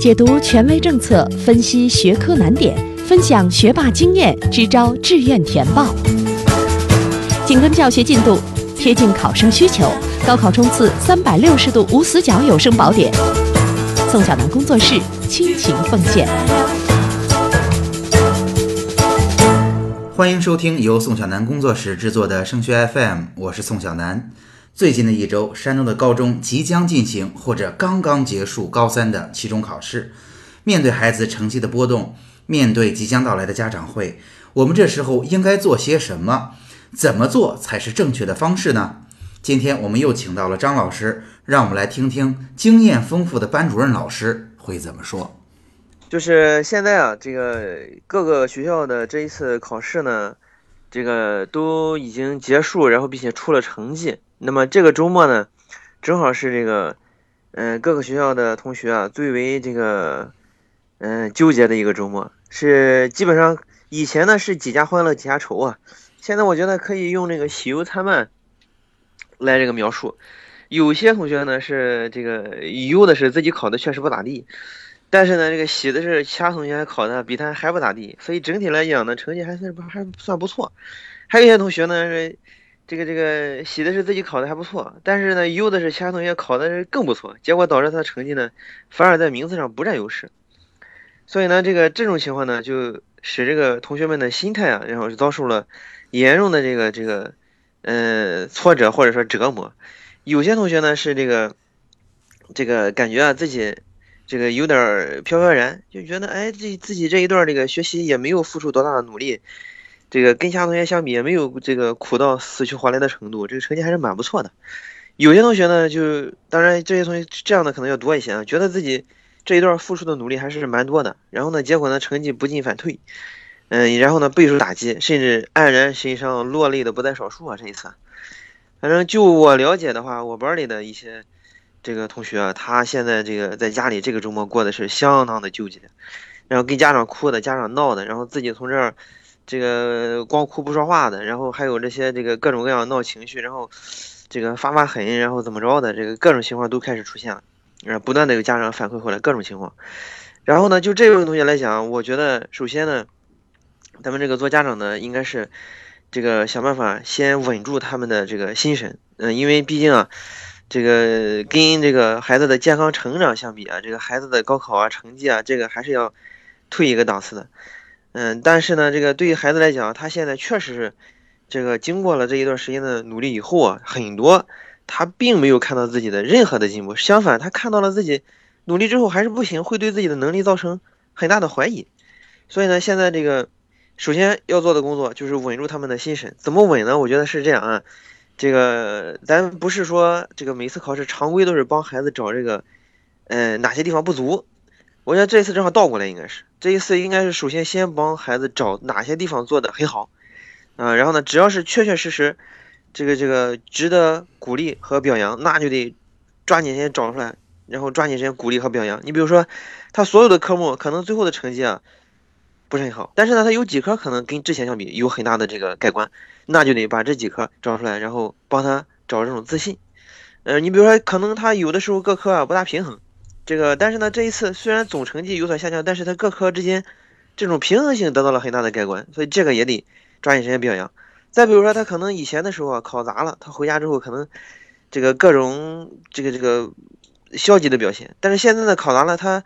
解读权威政策，分析学科难点，分享学霸经验，支招志愿填报。紧跟教学进度，贴近考生需求，高考冲刺三百六十度无死角有声宝典。宋小南工作室倾情奉献。欢迎收听由宋小南工作室制作的升学 FM，我是宋小南。最近的一周，山东的高中即将进行或者刚刚结束高三的期中考试。面对孩子成绩的波动，面对即将到来的家长会，我们这时候应该做些什么？怎么做才是正确的方式呢？今天我们又请到了张老师，让我们来听听经验丰富的班主任老师会怎么说。就是现在啊，这个各个学校的这一次考试呢，这个都已经结束，然后并且出了成绩。那么这个周末呢，正好是这个，嗯，各个学校的同学啊最为这个，嗯，纠结的一个周末。是基本上以前呢是几家欢乐几家愁啊，现在我觉得可以用这个喜忧参半来这个描述。有些同学呢是这个忧的是自己考的确实不咋地，但是呢这个喜的是其他同学考的比他还不咋地，所以整体来讲呢成绩还算不还算不错。还有一些同学呢是。这个这个喜的是自己考的还不错，但是呢忧的是其他同学考的是更不错，结果导致他的成绩呢反而在名次上不占优势。所以呢这个这种情况呢就使这个同学们的心态啊，然后遭受了严重的这个这个嗯挫折或者说折磨。有些同学呢是这个这个感觉啊自己这个有点飘飘然，就觉得哎自自己这一段这个学习也没有付出多大的努力。这个跟其他同学相比，也没有这个苦到死去活来的程度，这个成绩还是蛮不错的。有些同学呢，就当然这些同学这样的可能要多一些啊，觉得自己这一段付出的努力还是蛮多的，然后呢，结果呢，成绩不进反退，嗯，然后呢，备受打击，甚至黯然神伤、落泪的不在少数啊。这一次，反正就我了解的话，我班里的一些这个同学，他现在这个在家里这个周末过的是相当的纠结，然后跟家长哭的，家长闹的，然后自己从这儿。这个光哭不说话的，然后还有这些这个各种各样闹情绪，然后这个发发狠，然后怎么着的，这个各种情况都开始出现了，啊，不断的有家长反馈回来各种情况，然后呢，就这位同学来讲，我觉得首先呢，咱们这个做家长的应该是这个想办法先稳住他们的这个心神，嗯，因为毕竟啊，这个跟这个孩子的健康成长相比啊，这个孩子的高考啊成绩啊，这个还是要退一个档次的。嗯，但是呢，这个对于孩子来讲，他现在确实是，这个经过了这一段时间的努力以后啊，很多他并没有看到自己的任何的进步，相反，他看到了自己努力之后还是不行，会对自己的能力造成很大的怀疑。所以呢，现在这个首先要做的工作就是稳住他们的心神。怎么稳呢？我觉得是这样啊，这个咱不是说这个每次考试常规都是帮孩子找这个，嗯，哪些地方不足。我觉得这一次正好倒过来，应该是这一次应该是首先先帮孩子找哪些地方做的很好，啊，然后呢，只要是确确实实，这个这个值得鼓励和表扬，那就得抓紧时间找出来，然后抓紧时间鼓励和表扬。你比如说，他所有的科目可能最后的成绩啊不是很好，但是呢，他有几科可能跟之前相比有很大的这个改观，那就得把这几科找出来，然后帮他找这种自信。呃，你比如说，可能他有的时候各科啊不大平衡。这个，但是呢，这一次虽然总成绩有所下降，但是他各科之间这种平衡性得到了很大的改观，所以这个也得抓紧时间表扬。再比如说，他可能以前的时候啊考砸了，他回家之后可能这个各种这个这个消极的表现，但是现在呢考砸了，他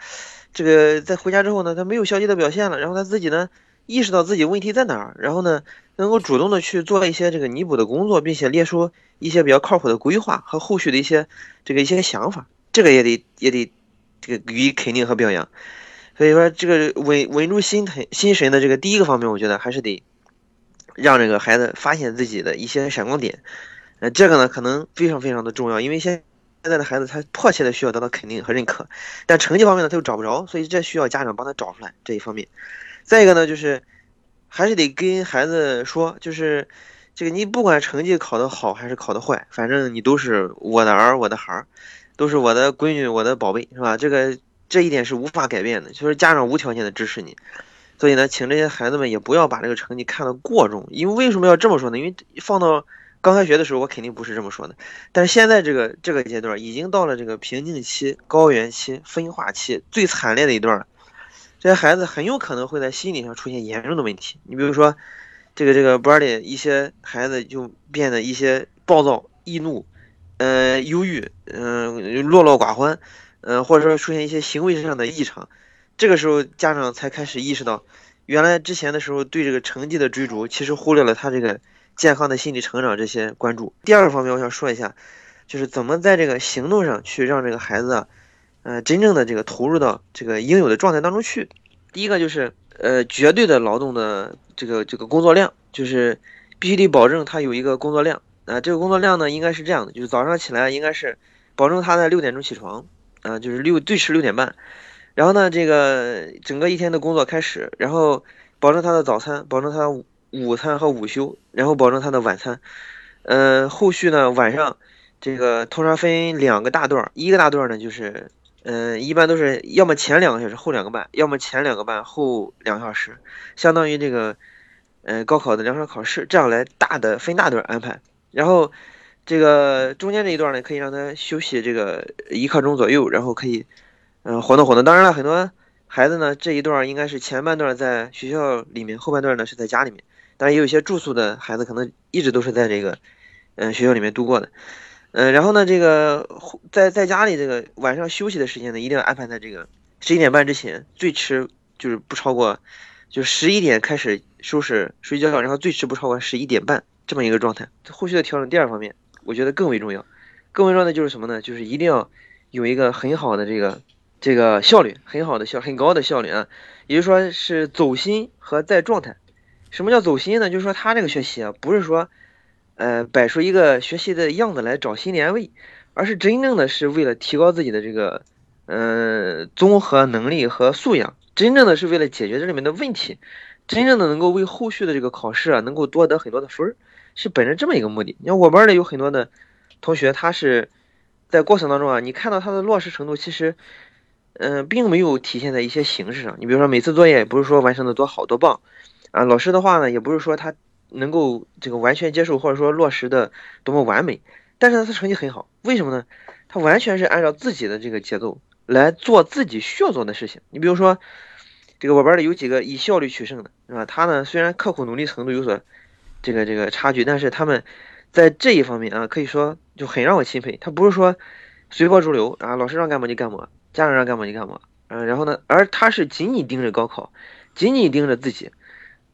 这个在回家之后呢，他没有消极的表现了，然后他自己呢意识到自己问题在哪儿，然后呢能够主动的去做一些这个弥补的工作，并且列出一些比较靠谱的规划和后续的一些这个一些想法，这个也得也得。这个予以肯定和表扬，所以说这个稳稳住心 thần 心神的这个第一个方面，我觉得还是得让这个孩子发现自己的一些闪光点，呃，这个呢可能非常非常的重要，因为现现在的孩子他迫切的需要得到肯定和认可，但成绩方面呢他又找不着，所以这需要家长帮他找出来这一方面。再一个呢就是还是得跟孩子说，就是这个你不管成绩考得好还是考得坏，反正你都是我的儿，我的孩儿。都是我的闺女，我的宝贝，是吧？这个这一点是无法改变的，就是家长无条件的支持你。所以呢，请这些孩子们也不要把这个成绩看得过重，因为为什么要这么说呢？因为放到刚开学的时候我肯定不是这么说的，但是现在这个这个阶段已经到了这个瓶颈期、高原期、分化期最惨烈的一段了。这些孩子很有可能会在心理上出现严重的问题。你比如说，这个这个班里一些孩子就变得一些暴躁、易怒，呃，忧郁，嗯，落落寡欢，嗯，或者说出现一些行为上的异常。这个时候家长才开始意识到，原来之前的时候对这个成绩的追逐，其实忽略了他这个健康的心理成长这些关注。第二个方面，我想说一下，就是怎么在这个行动上去让这个孩子。呃，真正的这个投入到这个应有的状态当中去。第一个就是呃，绝对的劳动的这个这个工作量，就是必须得保证他有一个工作量啊。这个工作量呢，应该是这样的，就是早上起来应该是保证他在六点钟起床啊，就是六最迟六点半。然后呢，这个整个一天的工作开始，然后保证他的早餐，保证他午午餐和午休，然后保证他的晚餐。呃，后续呢，晚上这个通常分两个大段，一个大段呢就是。嗯，一般都是要么前两个小时后两个半，要么前两个半后两个小时，相当于这个，呃，高考的两场考试，这样来大的分大段安排。然后这个中间这一段呢，可以让他休息这个一刻钟左右，然后可以，嗯，活动活动。当然了，很多孩子呢，这一段应该是前半段在学校里面，后半段呢是在家里面。当然，也有一些住宿的孩子，可能一直都是在这个，嗯，学校里面度过的。嗯，然后呢，这个在在家里这个晚上休息的时间呢，一定要安排在这个十一点半之前，最迟就是不超过，就十一点开始收拾睡觉，然后最迟不超过十一点半这么一个状态。后续的调整，第二方面，我觉得更为重要，更为重要的就是什么呢？就是一定要有一个很好的这个这个效率，很好的效很高的效率啊，也就是说是走心和在状态。什么叫走心呢？就是说他这个学习啊，不是说。呃，摆出一个学习的样子来找心理安慰，而是真正的是为了提高自己的这个，呃，综合能力和素养，真正的是为了解决这里面的问题，真正的能够为后续的这个考试啊，能够多得很多的分儿，是本着这么一个目的。你看我班里有很多的同学，他是在过程当中啊，你看到他的落实程度，其实，嗯，并没有体现在一些形式上。你比如说每次作业不是说完成的多好多棒，啊，老师的话呢，也不是说他。能够这个完全接受或者说落实的多么完美，但是呢，他成绩很好，为什么呢？他完全是按照自己的这个节奏来做自己需要做的事情。你比如说，这个我班里有几个以效率取胜的，是吧？他呢虽然刻苦努力程度有所这个这个差距，但是他们在这一方面啊，可以说就很让我钦佩。他不是说随波逐流啊，老师让干嘛就干嘛，家长让干嘛就干嘛，嗯，然后呢，而他是紧紧盯着高考，紧紧盯着自己。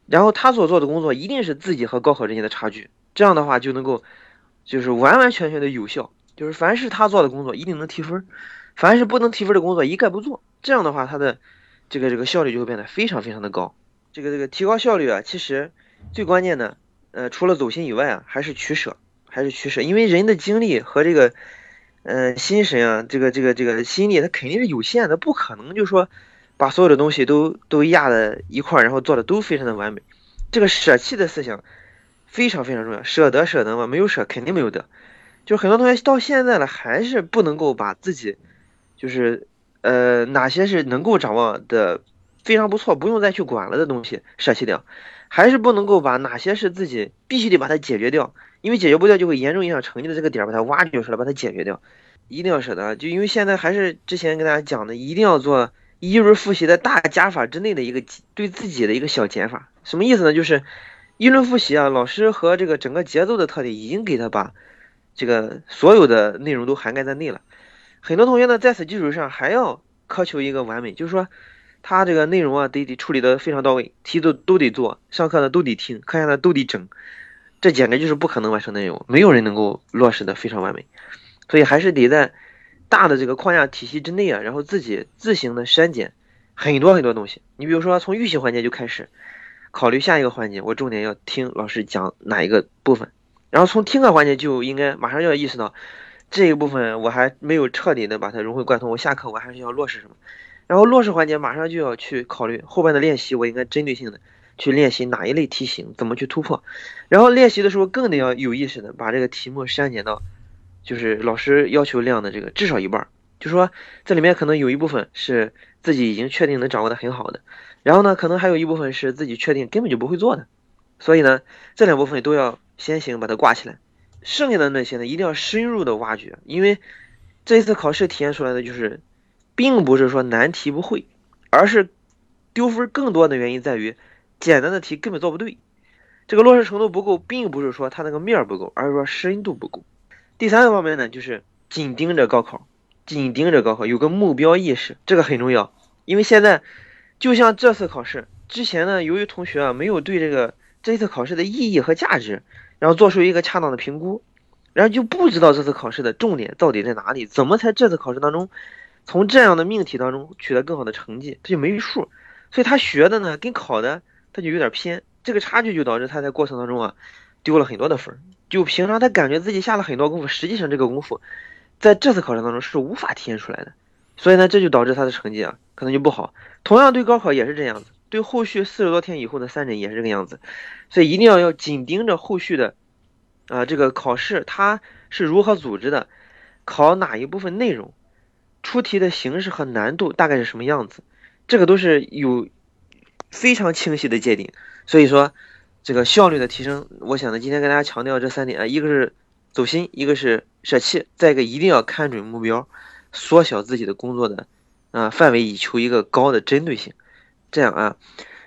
然后他所做的工作一定是自己和高考之间的差距，这样的话就能够，就是完完全全的有效。就是凡是他做的工作一定能提分，凡是不能提分的工作一概不做。这样的话，他的这个这个效率就会变得非常非常的高。这个这个提高效率啊，其实最关键的，呃，除了走心以外啊，还是取舍，还是取舍。因为人的精力和这个，嗯，心神啊，这个这个这个心力，它肯定是有限的，不可能就说。把所有的东西都都压在一块儿，然后做的都非常的完美。这个舍弃的思想非常非常重要，舍得舍得嘛，没有舍肯定没有得。就很多同学到现在了，还是不能够把自己，就是呃哪些是能够掌握的非常不错，不用再去管了的东西舍弃掉，还是不能够把哪些是自己必须得把它解决掉，因为解决不掉就会严重影响成绩的这个点把它挖掘出来，把它解决掉，一定要舍得。就因为现在还是之前跟大家讲的，一定要做。一轮复习的大加法之内的一个对自己的一个小减法，什么意思呢？就是一轮复习啊，老师和这个整个节奏的特点已经给他把这个所有的内容都涵盖在内了。很多同学呢，在此基础上还要苛求一个完美，就是说他这个内容啊，得得处理的非常到位，题都都得做，上课呢都得听，课下呢都得整，这简直就是不可能完成内容，没有人能够落实的非常完美，所以还是得在。大的这个框架体系之内啊，然后自己自行的删减很多很多东西。你比如说从预习环节就开始考虑下一个环节，我重点要听老师讲哪一个部分，然后从听课环节就应该马上就要意识到这一部分我还没有彻底的把它融会贯通，我下课我还是要落实什么。然后落实环节马上就要去考虑后边的练习，我应该针对性的去练习哪一类题型，怎么去突破。然后练习的时候更得要有意识的把这个题目删减到。就是老师要求量的这个至少一半，就说这里面可能有一部分是自己已经确定能掌握的很好的，然后呢，可能还有一部分是自己确定根本就不会做的，所以呢，这两部分都要先行把它挂起来，剩下的那些呢，一定要深入的挖掘，因为这一次考试体现出来的就是，并不是说难题不会，而是丢分更多的原因在于简单的题根本做不对。这个落实程度不够，并不是说他那个面不够，而是说深度不够。第三个方面呢，就是紧盯着高考，紧盯着高考，有个目标意识，这个很重要。因为现在就像这次考试之前呢，由于同学啊没有对这个这次考试的意义和价值，然后做出一个恰当的评估，然后就不知道这次考试的重点到底在哪里，怎么在这次考试当中从这样的命题当中取得更好的成绩，他就没数，所以他学的呢跟考的他就有点偏。这个差距就导致他在过程当中啊，丢了很多的分。就平常他感觉自己下了很多功夫，实际上这个功夫在这次考试当中是无法体现出来的。所以呢，这就导致他的成绩啊可能就不好。同样对高考也是这样子，对后续四十多天以后的三诊也是这个样子。所以一定要要紧盯着后续的啊这个考试它是如何组织的，考哪一部分内容，出题的形式和难度大概是什么样子，这个都是有非常清晰的界定。所以说，这个效率的提升，我想呢，今天跟大家强调这三点啊，一个是走心，一个是舍弃，再一个一定要看准目标，缩小自己的工作的啊范围，以求一个高的针对性。这样啊，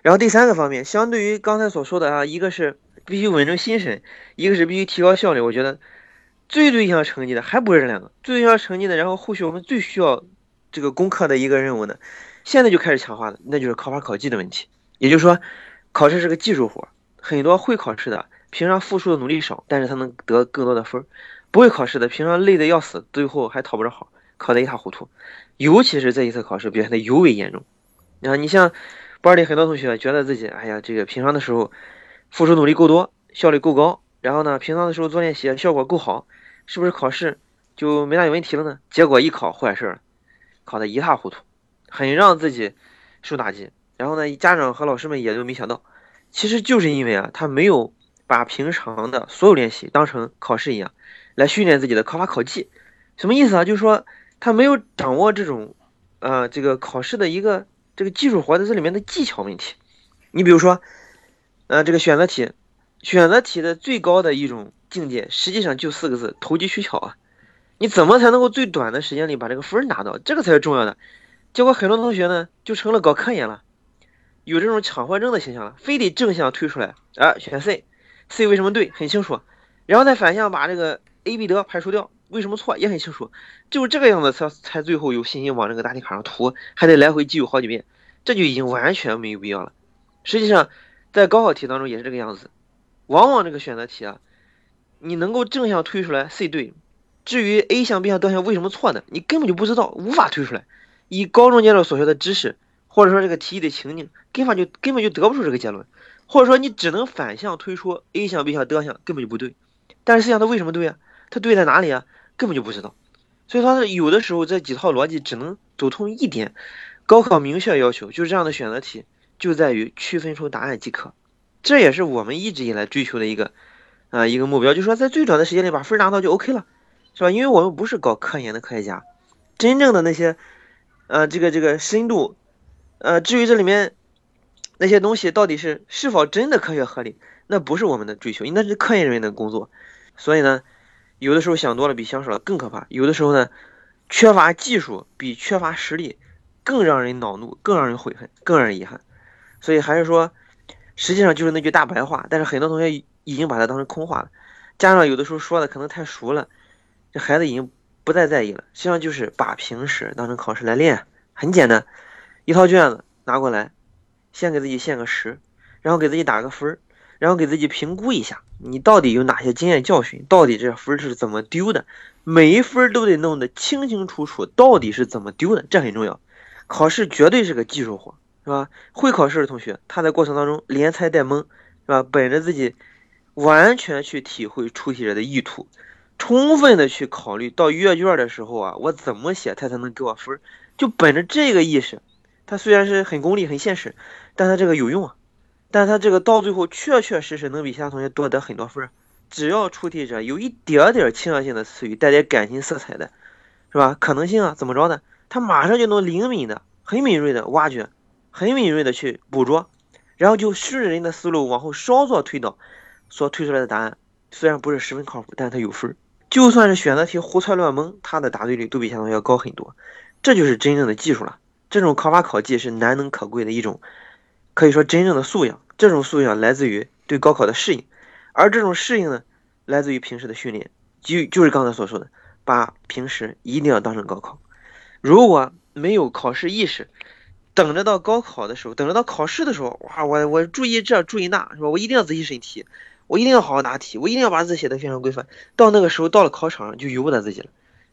然后第三个方面，相对于刚才所说的啊，一个是必须稳住心神，一个是必须提高效率。我觉得最最影响成绩的还不是这两个，最影响成绩的，然后后续我们最需要这个攻克的一个任务呢，现在就开始强化了，那就是考法考技的问题，也就是说。考试是个技术活，很多会考试的平常付出的努力少，但是他能得更多的分；不会考试的平常累得要死，最后还讨不着好，考得一塌糊涂。尤其是这一次考试表现的尤为严重。然后，你像班里很多同学觉得自己，哎呀，这个平常的时候付出努力够多，效率够高，然后呢，平常的时候做练习效果够好，是不是考试就没大有问题了呢？结果一考坏事了，考得一塌糊涂，很让自己受打击。然后呢，家长和老师们也都没想到，其实就是因为啊，他没有把平常的所有练习当成考试一样来训练自己的考法考技。什么意思啊？就是说他没有掌握这种，呃，这个考试的一个这个技术活在这里面的技巧问题。你比如说，呃，这个选择题，选择题的最高的一种境界，实际上就四个字：投机取巧啊。你怎么才能够最短的时间里把这个分拿到？这个才是重要的。结果很多同学呢，就成了搞科研了。有这种抢货症的现象了，非得正向推出来啊，选 C，C 为什么对，很清楚，然后再反向把这个 A、B 得排除掉，为什么错也很清楚，就是这个样子才才最后有信心往这个答题卡上涂，还得来回记录好几遍，这就已经完全没有必要了。实际上，在高考题当中也是这个样子，往往这个选择题啊，你能够正向推出来 C 对，至于 A 项、B 项、D 项为什么错的，你根本就不知道，无法推出来。以高中阶段所学的知识。或者说这个题的情景根本就根本就得不出这个结论，或者说你只能反向推出 A 项、B 项、D 项根本就不对，但是实际上它为什么对啊？它对在哪里啊？根本就不知道。所以说有的时候这几套逻辑只能走通一点。高考明确要求就是这样的选择题就在于区分出答案即可，这也是我们一直以来追求的一个啊一个目标，就是说在最短的时间内把分拿到就 OK 了，是吧？因为我们不是搞科研的科学家，真正的那些呃这个这个深度。呃，至于这里面那些东西到底是是否真的科学合理，那不是我们的追求，那是科研人员的工作。所以呢，有的时候想多了比想少了更可怕。有的时候呢，缺乏技术比缺乏实力更让人恼怒，更让人悔恨，更让人遗憾。所以还是说，实际上就是那句大白话，但是很多同学已经把它当成空话了。家长有的时候说的可能太熟了，这孩子已经不再在意了。实际上就是把平时当成考试来练，很简单。一套卷子拿过来，先给自己限个时，然后给自己打个分儿，然后给自己评估一下，你到底有哪些经验教训，到底这分是怎么丢的，每一分都得弄得清清楚楚，到底是怎么丢的，这很重要。考试绝对是个技术活，是吧？会考试的同学，他在过程当中连猜带蒙，是吧？本着自己完全去体会出题者的意图，充分的去考虑到阅卷的时候啊，我怎么写他才能给我分，就本着这个意识。它虽然是很功利、很现实，但它这个有用啊！但它这个到最后确确实实能比其他同学多得很多分。只要出题者有一点点倾向性的词语，带点感情色彩的，是吧？可能性啊，怎么着的？他马上就能灵敏的、很敏锐的挖掘，很敏锐的去捕捉，然后就顺着人的思路往后稍作推导，所推出来的答案虽然不是十分靠谱，但是它有分儿。就算是选择题胡猜乱蒙，它的答对率都比相同要高很多。这就是真正的技术了。这种考法考技是难能可贵的一种，可以说真正的素养。这种素养来自于对高考的适应，而这种适应呢，来自于平时的训练。就就是刚才所说的，把平时一定要当成高考。如果没有考试意识，等着到高考的时候，等着到考试的时候，哇，我我注意这注意那，是吧？我一定要仔细审题，我一定要好好答题，我一定要把字写得非常规范。到那个时候，到了考场上就由不得自己了。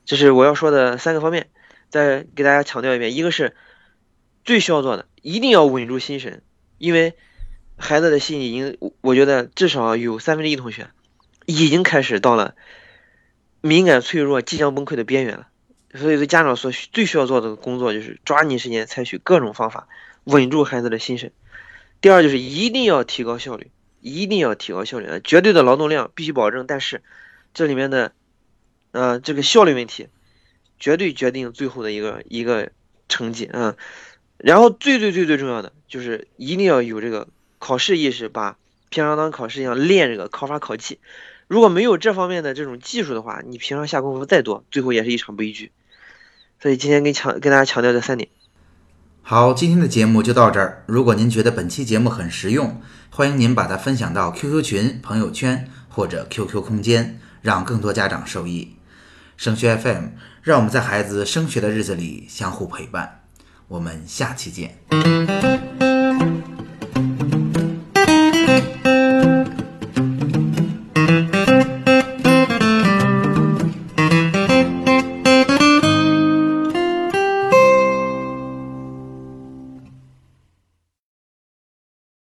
这是我要说的三个方面，再给大家强调一遍：一个是最需要做的，一定要稳住心神，因为孩子的心已经，我觉得至少有三分之一同学已经开始到了敏感脆弱、即将崩溃的边缘了。所以，家长所需最需要做的工作就是抓紧时间，采取各种方法稳住孩子的心神。第二，就是一定要提高效率，一定要提高效率！绝对的劳动量必须保证，但是这里面的呃这个效率问题，绝对决定最后的一个一个成绩啊。然后最最最最重要的就是一定要有这个考试意识，把平常当考试一样练这个考法考技。如果没有这方面的这种技术的话，你平常下功夫再多，最后也是一场悲剧。所以今天跟强跟大家强调这三点。好，今天的节目就到这儿。如果您觉得本期节目很实用，欢迎您把它分享到 QQ 群、朋友圈或者 QQ 空间，让更多家长受益。升学 FM，让我们在孩子升学的日子里相互陪伴。我们下期见。